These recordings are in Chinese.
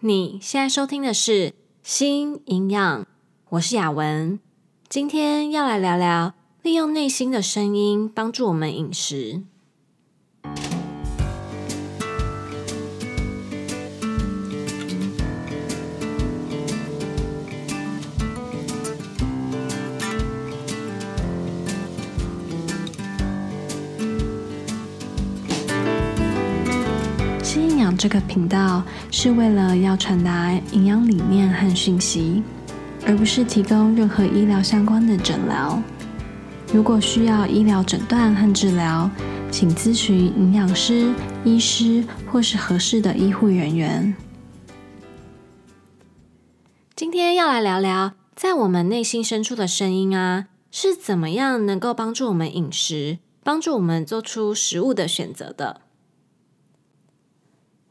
你现在收听的是《新营养》，我是雅文，今天要来聊聊利用内心的声音帮助我们饮食。这个频道是为了要传达营养理念和讯息，而不是提供任何医疗相关的诊疗。如果需要医疗诊断和治疗，请咨询营养师、医师或是合适的医护人员。今天要来聊聊，在我们内心深处的声音啊，是怎么样能够帮助我们饮食，帮助我们做出食物的选择的。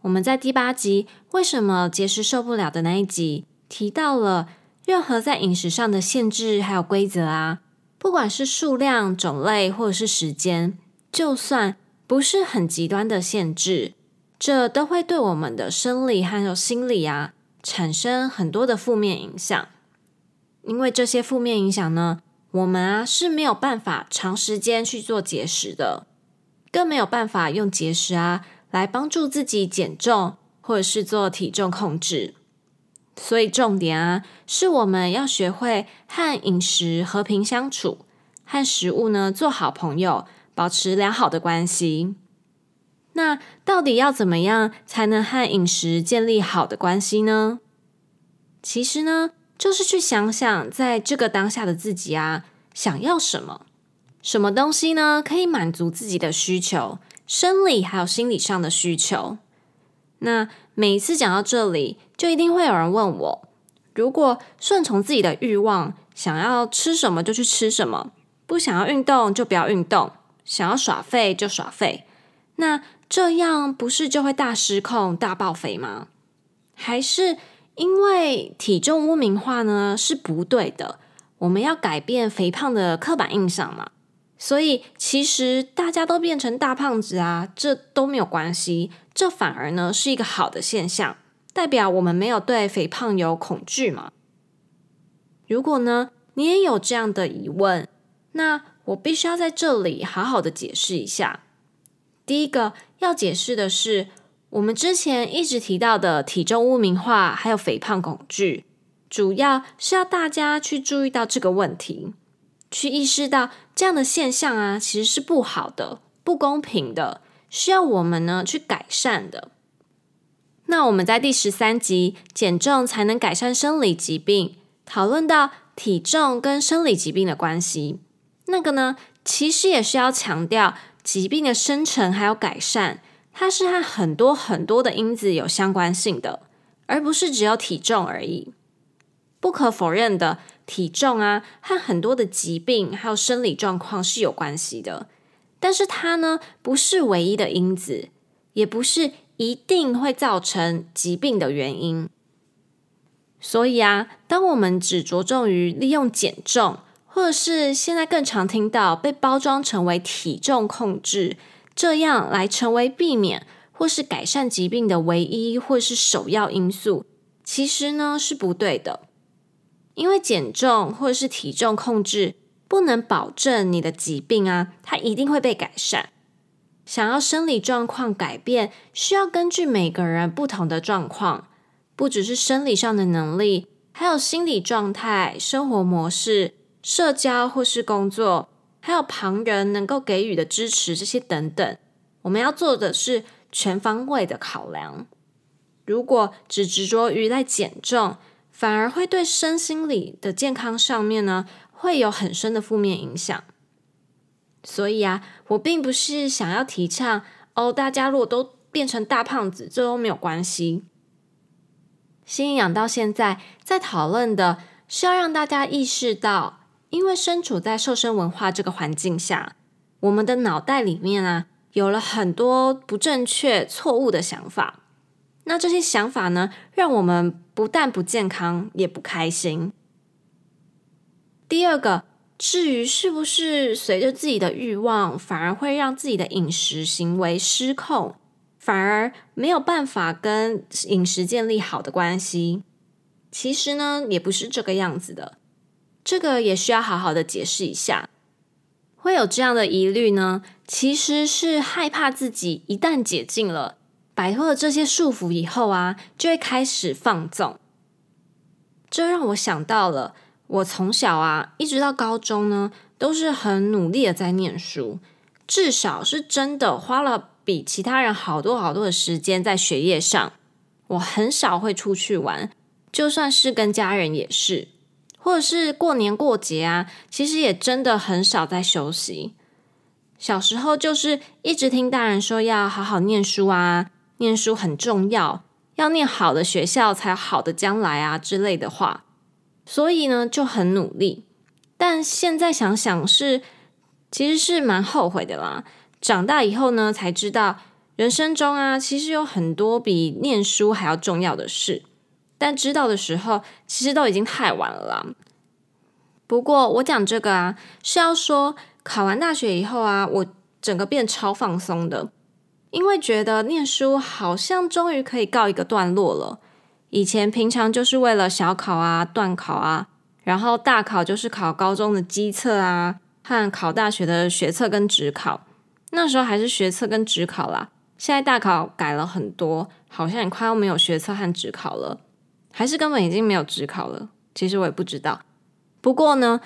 我们在第八集“为什么节食受不了”的那一集提到了，任何在饮食上的限制还有规则啊，不管是数量、种类或者是时间，就算不是很极端的限制，这都会对我们的生理还有心理啊产生很多的负面影响。因为这些负面影响呢，我们啊是没有办法长时间去做节食的，更没有办法用节食啊。来帮助自己减重，或者是做体重控制。所以重点啊，是我们要学会和饮食和平相处，和食物呢做好朋友，保持良好的关系。那到底要怎么样才能和饮食建立好的关系呢？其实呢，就是去想想，在这个当下的自己啊，想要什么，什么东西呢，可以满足自己的需求。生理还有心理上的需求。那每一次讲到这里，就一定会有人问我：如果顺从自己的欲望，想要吃什么就去吃什么，不想要运动就不要运动，想要耍废就耍废，那这样不是就会大失控、大爆肥吗？还是因为体重污名化呢？是不对的。我们要改变肥胖的刻板印象嘛？所以，其实大家都变成大胖子啊，这都没有关系，这反而呢是一个好的现象，代表我们没有对肥胖有恐惧嘛。如果呢你也有这样的疑问，那我必须要在这里好好的解释一下。第一个要解释的是，我们之前一直提到的体重污名化，还有肥胖恐惧，主要是要大家去注意到这个问题。去意识到这样的现象啊，其实是不好的、不公平的，需要我们呢去改善的。那我们在第十三集“减重才能改善生理疾病”讨论到体重跟生理疾病的关系，那个呢，其实也是要强调疾病的生成还有改善，它是和很多很多的因子有相关性的，而不是只有体重而已。不可否认的。体重啊，和很多的疾病还有生理状况是有关系的，但是它呢，不是唯一的因子，也不是一定会造成疾病的原因。所以啊，当我们只着重于利用减重，或者是现在更常听到被包装成为体重控制，这样来成为避免或是改善疾病的唯一或是首要因素，其实呢，是不对的。因为减重或者是体重控制不能保证你的疾病啊，它一定会被改善。想要生理状况改变，需要根据每个人不同的状况，不只是生理上的能力，还有心理状态、生活模式、社交或是工作，还有旁人能够给予的支持这些等等。我们要做的是全方位的考量。如果只执着于在减重，反而会对身心理的健康上面呢，会有很深的负面影响。所以啊，我并不是想要提倡哦，大家如果都变成大胖子，这都没有关系。新营养到现在在讨论的是要让大家意识到，因为身处在瘦身文化这个环境下，我们的脑袋里面啊，有了很多不正确、错误的想法。那这些想法呢，让我们不但不健康，也不开心。第二个，至于是不是随着自己的欲望，反而会让自己的饮食行为失控，反而没有办法跟饮食建立好的关系。其实呢，也不是这个样子的。这个也需要好好的解释一下。会有这样的疑虑呢，其实是害怕自己一旦解禁了，摆脱了这些束缚以后啊，就会开始放纵。这让我想到了，我从小啊，一直到高中呢，都是很努力的在念书，至少是真的花了比其他人好多好多的时间在学业上。我很少会出去玩，就算是跟家人也是。或者是过年过节啊，其实也真的很少在休息。小时候就是一直听大人说要好好念书啊，念书很重要，要念好的学校才有好的将来啊之类的话，所以呢就很努力。但现在想想是，其实是蛮后悔的啦。长大以后呢，才知道人生中啊，其实有很多比念书还要重要的事。但知道的时候，其实都已经太晚了啦。不过我讲这个啊，是要说考完大学以后啊，我整个变超放松的，因为觉得念书好像终于可以告一个段落了。以前平常就是为了小考啊、段考啊，然后大考就是考高中的基测啊，和考大学的学测跟职考。那时候还是学测跟职考啦，现在大考改了很多，好像也快要没有学测和职考了。还是根本已经没有职考了，其实我也不知道。不过呢，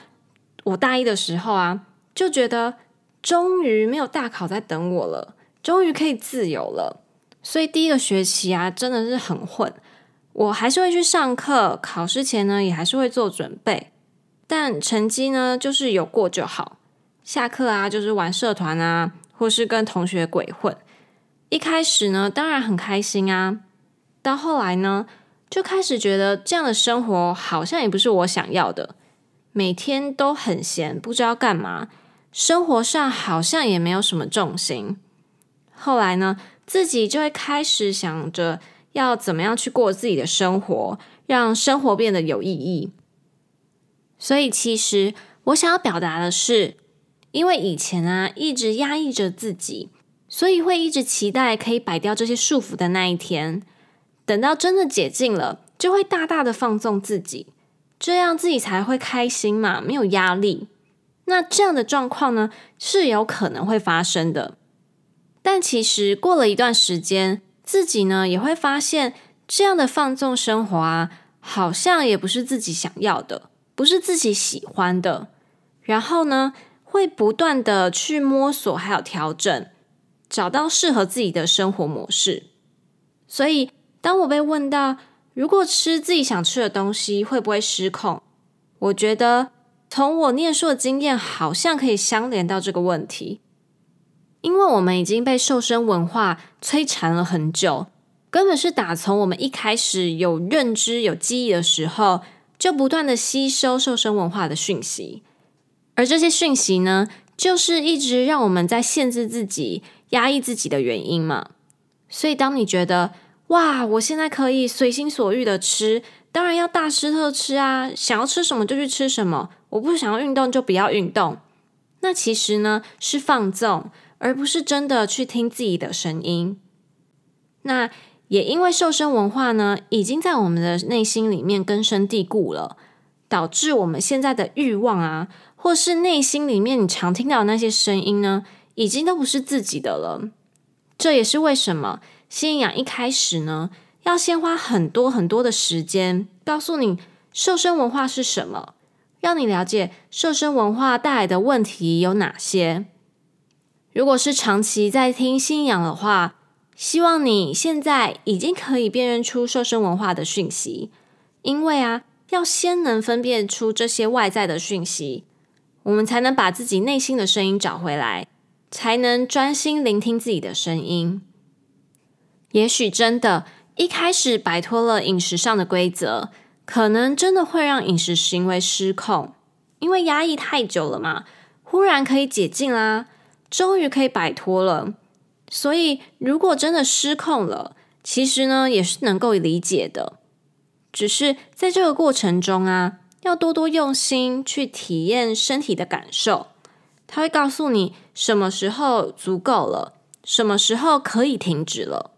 我大一的时候啊，就觉得终于没有大考在等我了，终于可以自由了。所以第一个学期啊，真的是很混。我还是会去上课，考试前呢也还是会做准备，但成绩呢就是有过就好。下课啊就是玩社团啊，或是跟同学鬼混。一开始呢，当然很开心啊，到后来呢，就开始觉得这样的生活好像也不是我想要的，每天都很闲，不知道干嘛，生活上好像也没有什么重心。后来呢，自己就会开始想着要怎么样去过自己的生活，让生活变得有意义。所以，其实我想要表达的是，因为以前啊一直压抑着自己，所以会一直期待可以摆掉这些束缚的那一天。等到真的解禁了，就会大大的放纵自己，这样自己才会开心嘛，没有压力。那这样的状况呢，是有可能会发生的。但其实过了一段时间，自己呢也会发现，这样的放纵生活啊，好像也不是自己想要的，不是自己喜欢的。然后呢，会不断的去摸索，还有调整，找到适合自己的生活模式。所以。当我被问到如果吃自己想吃的东西会不会失控，我觉得从我念书的经验好像可以相连到这个问题，因为我们已经被瘦身文化摧残了很久，根本是打从我们一开始有认知、有记忆的时候，就不断的吸收瘦身文化的讯息，而这些讯息呢，就是一直让我们在限制自己、压抑自己的原因嘛。所以当你觉得，哇！我现在可以随心所欲的吃，当然要大吃特吃啊！想要吃什么就去吃什么，我不想要运动就不要运动。那其实呢，是放纵，而不是真的去听自己的声音。那也因为瘦身文化呢，已经在我们的内心里面根深蒂固了，导致我们现在的欲望啊，或是内心里面你常听到的那些声音呢，已经都不是自己的了。这也是为什么。心营养一开始呢，要先花很多很多的时间，告诉你瘦身文化是什么，让你了解瘦身文化带来的问题有哪些。如果是长期在听信仰的话，希望你现在已经可以辨认出瘦身文化的讯息，因为啊，要先能分辨出这些外在的讯息，我们才能把自己内心的声音找回来，才能专心聆听自己的声音。也许真的，一开始摆脱了饮食上的规则，可能真的会让饮食行为失控，因为压抑太久了嘛。忽然可以解禁啦，终于可以摆脱了。所以，如果真的失控了，其实呢也是能够理解的。只是在这个过程中啊，要多多用心去体验身体的感受，它会告诉你什么时候足够了，什么时候可以停止了。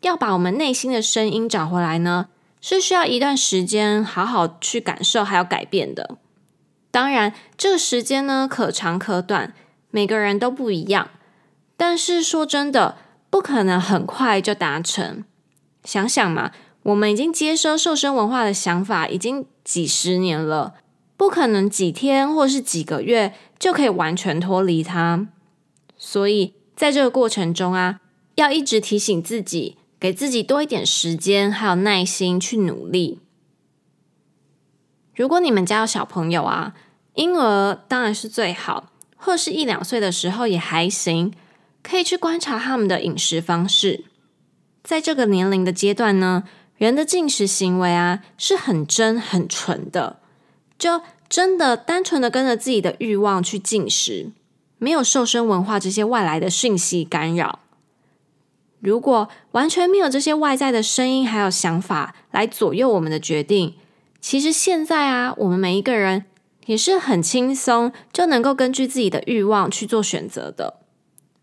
要把我们内心的声音找回来呢，是需要一段时间好好去感受还有改变的。当然，这个时间呢，可长可短，每个人都不一样。但是说真的，不可能很快就达成。想想嘛，我们已经接收瘦身文化的想法已经几十年了，不可能几天或是几个月就可以完全脱离它。所以在这个过程中啊，要一直提醒自己，给自己多一点时间，还有耐心去努力。如果你们家有小朋友啊，婴儿当然是最好，或是一两岁的时候也还行。可以去观察他们的饮食方式，在这个年龄的阶段呢，人的进食行为啊是很真很纯的，就真的单纯的跟着自己的欲望去进食，没有瘦身文化这些外来的讯息干扰。如果完全没有这些外在的声音还有想法来左右我们的决定，其实现在啊，我们每一个人也是很轻松就能够根据自己的欲望去做选择的。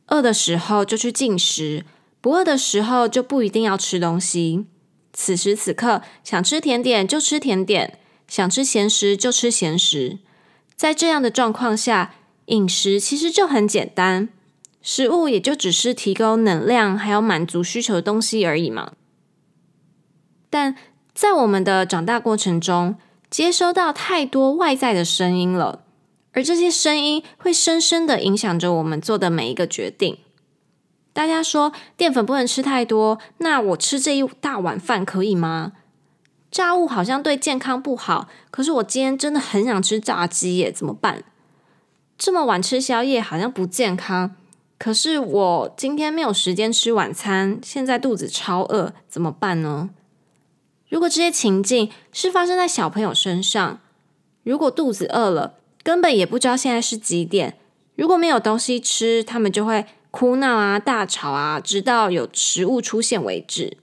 饿的时候就去进食，不饿的时候就不一定要吃东西。此时此刻想吃甜点就吃甜点，想吃咸食就吃咸食。在这样的状况下，饮食其实就很简单，食物也就只是提供能量还有满足需求的东西而已嘛。但在我们的长大过程中，接收到太多外在的声音了。而这些声音会深深的影响着我们做的每一个决定。大家说淀粉不能吃太多，那我吃这一大碗饭可以吗？炸物好像对健康不好，可是我今天真的很想吃炸鸡耶，怎么办？这么晚吃宵夜好像不健康，可是我今天没有时间吃晚餐，现在肚子超饿，怎么办呢？如果这些情境是发生在小朋友身上，如果肚子饿了，根本也不知道现在是几点。如果没有东西吃，他们就会哭闹啊、大吵啊，直到有食物出现为止。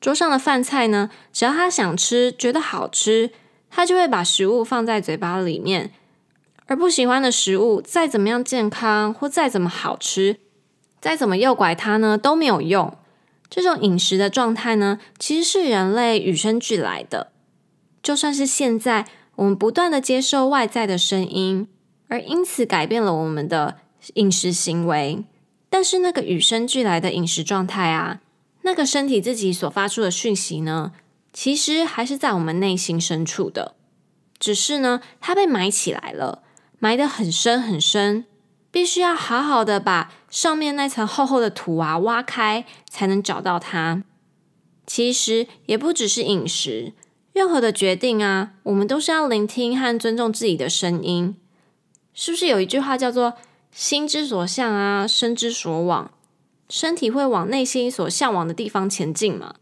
桌上的饭菜呢，只要他想吃、觉得好吃，他就会把食物放在嘴巴里面。而不喜欢的食物，再怎么样健康或再怎么好吃，再怎么诱拐他呢，都没有用。这种饮食的状态呢，其实是人类与生俱来的。就算是现在。我们不断的接受外在的声音，而因此改变了我们的饮食行为。但是那个与生俱来的饮食状态啊，那个身体自己所发出的讯息呢，其实还是在我们内心深处的。只是呢，它被埋起来了，埋得很深很深，必须要好好的把上面那层厚厚的土啊挖开，才能找到它。其实也不只是饮食。任何的决定啊，我们都是要聆听和尊重自己的声音。是不是有一句话叫做“心之所向啊，身之所往”？身体会往内心所向往的地方前进嘛？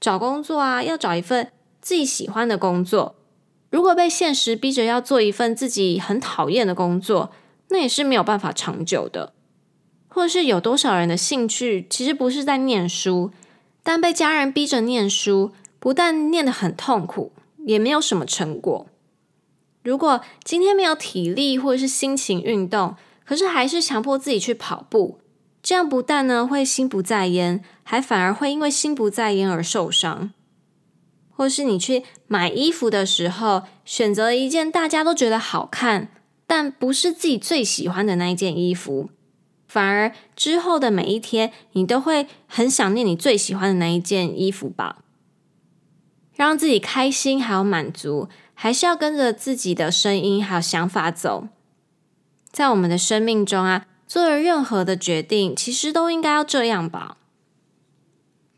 找工作啊，要找一份自己喜欢的工作。如果被现实逼着要做一份自己很讨厌的工作，那也是没有办法长久的。或是有多少人的兴趣其实不是在念书，但被家人逼着念书。不但念得很痛苦，也没有什么成果。如果今天没有体力或者是心情运动，可是还是强迫自己去跑步，这样不但呢会心不在焉，还反而会因为心不在焉而受伤。或是你去买衣服的时候，选择一件大家都觉得好看，但不是自己最喜欢的那一件衣服，反而之后的每一天，你都会很想念你最喜欢的那一件衣服吧。让自己开心还有满足，还是要跟着自己的声音还有想法走。在我们的生命中啊，做了任何的决定，其实都应该要这样吧。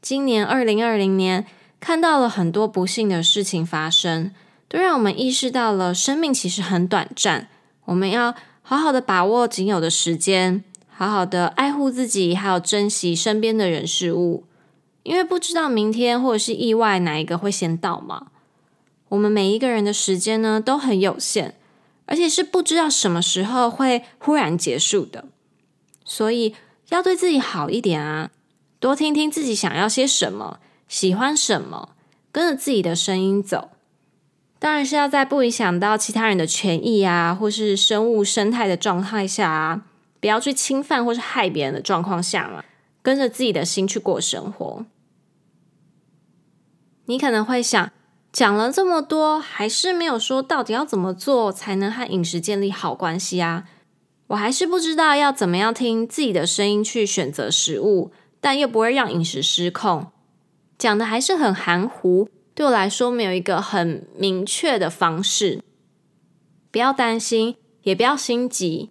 今年二零二零年，看到了很多不幸的事情发生，都让我们意识到了生命其实很短暂。我们要好好的把握仅有的时间，好好的爱护自己，还有珍惜身边的人事物。因为不知道明天或者是意外哪一个会先到嘛，我们每一个人的时间呢都很有限，而且是不知道什么时候会忽然结束的，所以要对自己好一点啊，多听听自己想要些什么，喜欢什么，跟着自己的声音走。当然是要在不影响到其他人的权益啊，或是生物生态的状态下啊，不要去侵犯或是害别人的状况下嘛。跟着自己的心去过生活，你可能会想，讲了这么多，还是没有说到底要怎么做才能和饮食建立好关系啊？我还是不知道要怎么样听自己的声音去选择食物，但又不会让饮食失控。讲的还是很含糊，对我来说没有一个很明确的方式。不要担心，也不要心急。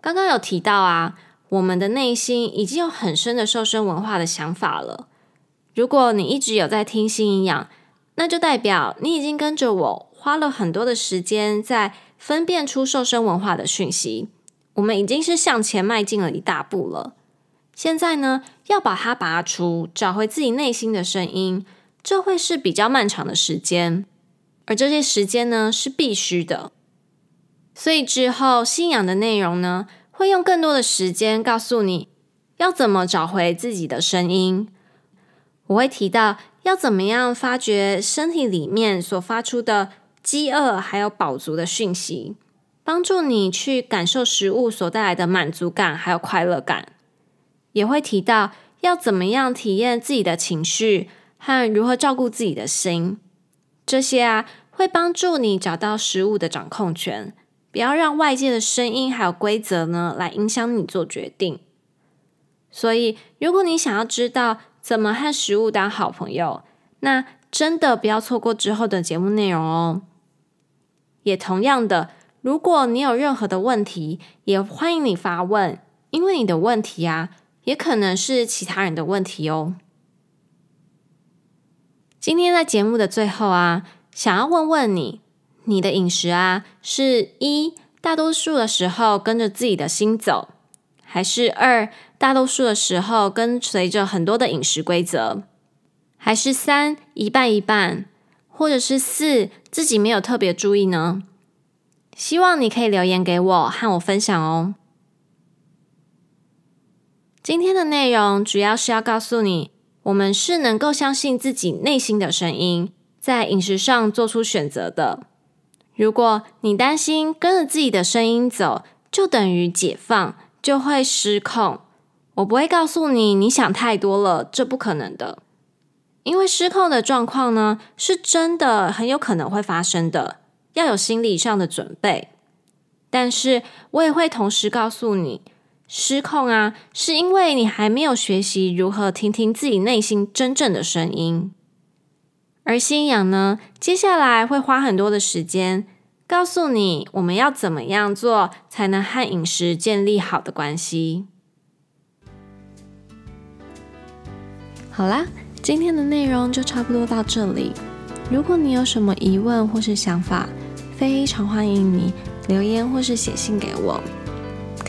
刚刚有提到啊，我们的内心已经有很深的瘦身文化的想法了。如果你一直有在听心营养，那就代表你已经跟着我花了很多的时间，在分辨出瘦身文化的讯息。我们已经是向前迈进了一大步了。现在呢，要把它拔除，找回自己内心的声音，这会是比较漫长的时间，而这些时间呢，是必须的。所以之后信仰的内容呢，会用更多的时间告诉你要怎么找回自己的声音。我会提到要怎么样发掘身体里面所发出的饥饿还有饱足的讯息，帮助你去感受食物所带来的满足感还有快乐感。也会提到要怎么样体验自己的情绪和如何照顾自己的心。这些啊，会帮助你找到食物的掌控权。不要让外界的声音还有规则呢，来影响你做决定。所以，如果你想要知道怎么和食物当好朋友，那真的不要错过之后的节目内容哦。也同样的，如果你有任何的问题，也欢迎你发问，因为你的问题啊，也可能是其他人的问题哦。今天在节目的最后啊，想要问问你。你的饮食啊，是一大多数的时候跟着自己的心走，还是二大多数的时候跟随着很多的饮食规则，还是三一半一半，或者是四自己没有特别注意呢？希望你可以留言给我，和我分享哦。今天的内容主要是要告诉你，我们是能够相信自己内心的声音，在饮食上做出选择的。如果你担心跟着自己的声音走，就等于解放，就会失控。我不会告诉你你想太多了，这不可能的。因为失控的状况呢，是真的很有可能会发生的，要有心理上的准备。但是我也会同时告诉你，失控啊，是因为你还没有学习如何听听自己内心真正的声音。而信仰呢，接下来会花很多的时间，告诉你我们要怎么样做，才能和饮食建立好的关系。好啦，今天的内容就差不多到这里。如果你有什么疑问或是想法，非常欢迎你留言或是写信给我，